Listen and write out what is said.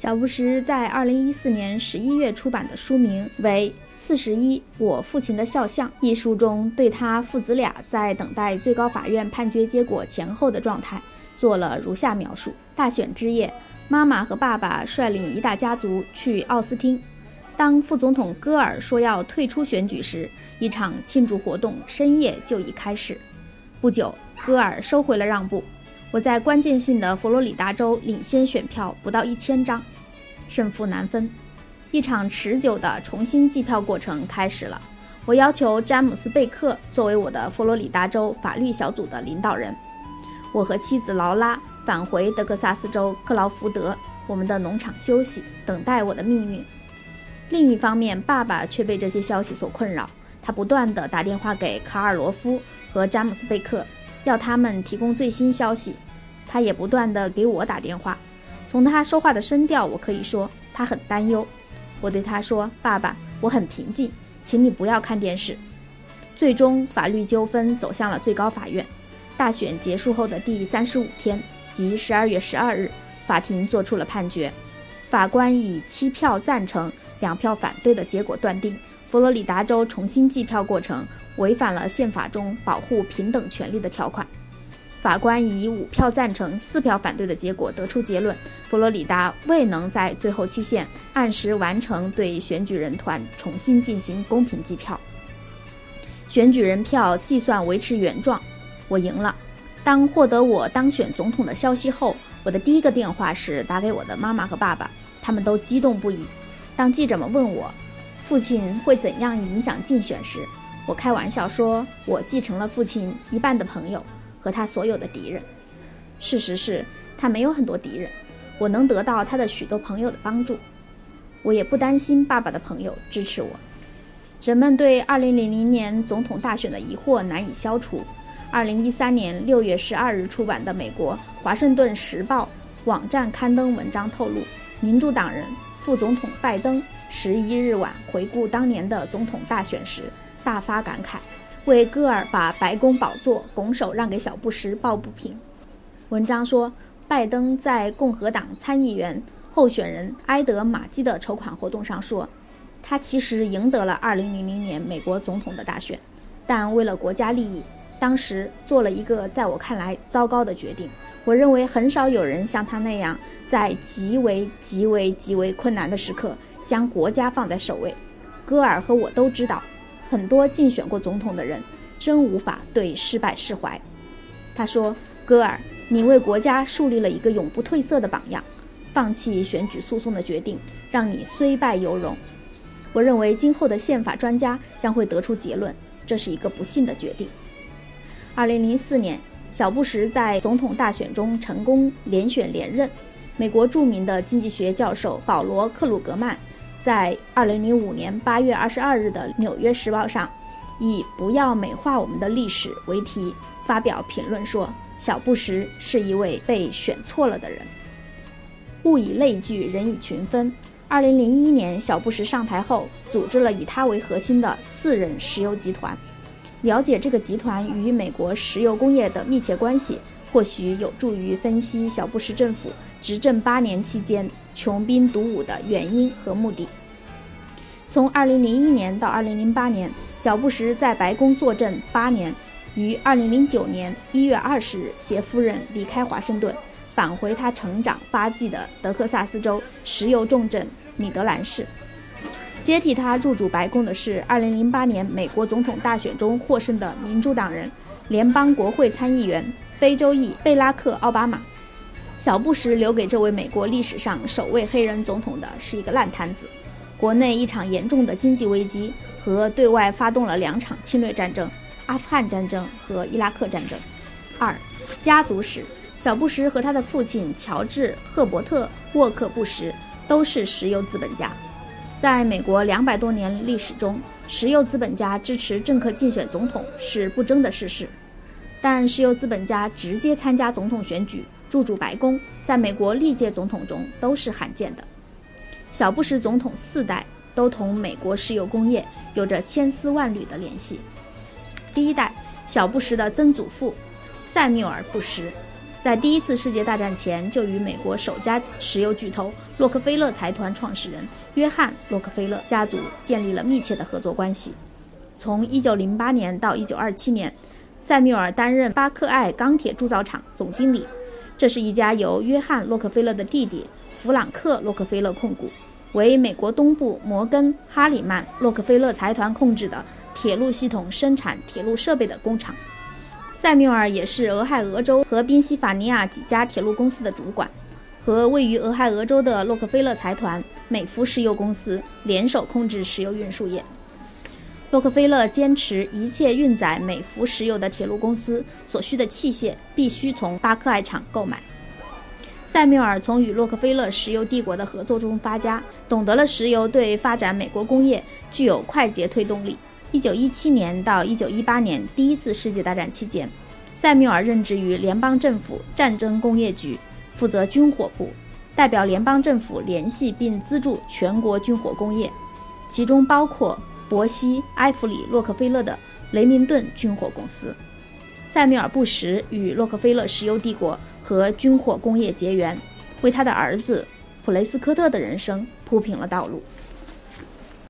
小布什在二零一四年十一月出版的书名为《四十一我父亲的肖像》一书中，对他父子俩在等待最高法院判决结果前后的状态做了如下描述：大选之夜，妈妈和爸爸率领一大家族去奥斯汀。当副总统戈尔说要退出选举时，一场庆祝活动深夜就已开始。不久，戈尔收回了让步。我在关键性的佛罗里达州领先选票不到一千张，胜负难分。一场持久的重新计票过程开始了。我要求詹姆斯·贝克作为我的佛罗里达州法律小组的领导人。我和妻子劳拉返回德克萨斯州克劳福德我们的农场休息，等待我的命运。另一方面，爸爸却被这些消息所困扰，他不断地打电话给卡尔罗夫和詹姆斯·贝克。要他们提供最新消息，他也不断地给我打电话。从他说话的声调，我可以说他很担忧。我对他说：“爸爸，我很平静，请你不要看电视。”最终，法律纠纷走向了最高法院。大选结束后的第三十五天，即十二月十二日，法庭作出了判决。法官以七票赞成、两票反对的结果断定，佛罗里达州重新计票过程。违反了宪法中保护平等权利的条款。法官以五票赞成、四票反对的结果得出结论：佛罗里达未能在最后期限按时完成对选举人团重新进行公平计票。选举人票计算维持原状，我赢了。当获得我当选总统的消息后，我的第一个电话是打给我的妈妈和爸爸，他们都激动不已。当记者们问我父亲会怎样影响竞选时，我开玩笑说，我继承了父亲一半的朋友和他所有的敌人。事实是他没有很多敌人，我能得到他的许多朋友的帮助。我也不担心爸爸的朋友支持我。人们对2000年总统大选的疑惑难以消除。2013年6月12日出版的美国《华盛顿时报》网站刊登文章透露，民主党人副总统拜登11日晚回顾当年的总统大选时。大发感慨，为戈尔把白宫宝座拱手让给小布什抱不平。文章说，拜登在共和党参议员候选人埃德马基的筹款活动上说，他其实赢得了2000年美国总统的大选，但为了国家利益，当时做了一个在我看来糟糕的决定。我认为很少有人像他那样，在极为极为极为困难的时刻将国家放在首位。戈尔和我都知道。很多竞选过总统的人真无法对失败释怀。他说：“戈尔，你为国家树立了一个永不褪色的榜样。放弃选举诉讼的决定，让你虽败犹荣。我认为今后的宪法专家将会得出结论，这是一个不幸的决定。”2004 年，小布什在总统大选中成功连选连任。美国著名的经济学教授保罗·克鲁格曼。在二零零五年八月二十二日的《纽约时报》上，以“不要美化我们的历史”为题发表评论说：“小布什是一位被选错了的人。”物以类聚，人以群分。二零零一年，小布什上台后，组织了以他为核心的四人石油集团。了解这个集团与美国石油工业的密切关系，或许有助于分析小布什政府执政八年期间。穷兵黩武的原因和目的。从2001年到2008年，小布什在白宫坐镇八年，于2009年1月20日携夫人离开华盛顿，返回他成长发迹的德克萨斯州石油重镇米德兰市。接替他入主白宫的是2008年美国总统大选中获胜的民主党人、联邦国会参议员、非洲裔贝拉克·奥巴马。小布什留给这位美国历史上首位黑人总统的是一个烂摊子：国内一场严重的经济危机和对外发动了两场侵略战争——阿富汗战争和伊拉克战争。二、家族史：小布什和他的父亲乔治·赫伯特·沃克·布什都是石油资本家。在美国两百多年历史中，石油资本家支持政客竞选总统是不争的事实，但石油资本家直接参加总统选举。入主白宫，在美国历届总统中都是罕见的。小布什总统四代都同美国石油工业有着千丝万缕的联系。第一代，小布什的曾祖父塞缪尔·布什，在第一次世界大战前就与美国首家石油巨头洛克菲勒财团创始人约翰·洛克菲勒家族建立了密切的合作关系。从1908年到1927年，塞缪尔担任巴克艾钢铁铸造厂总经理，这是一家由约翰·洛克菲勒的弟弟弗朗克·洛克菲勒控股，为美国东部摩根·哈里曼·洛克菲勒财团控制的铁路系统生产铁路设备的工厂。塞缪尔也是俄亥俄州和宾夕法尼亚几家铁路公司的主管，和位于俄亥俄州的洛克菲勒财团、美孚石油公司联手控制石油运输业。洛克菲勒坚持，一切运载美孚石油的铁路公司所需的器械必须从巴克艾厂购买。塞缪尔从与洛克菲勒石油帝国的合作中发家，懂得了石油对发展美国工业具有快捷推动力。一九一七年到一九一八年第一次世界大战期间，塞缪尔任职于联邦政府战争工业局，负责军火部，代表联邦政府联系并资助全国军火工业，其中包括伯西·埃弗里·洛克菲勒的雷明顿军火公司。塞缪尔布什与洛克菲勒石油帝国和军火工业结缘，为他的儿子普雷斯科特的人生铺平了道路。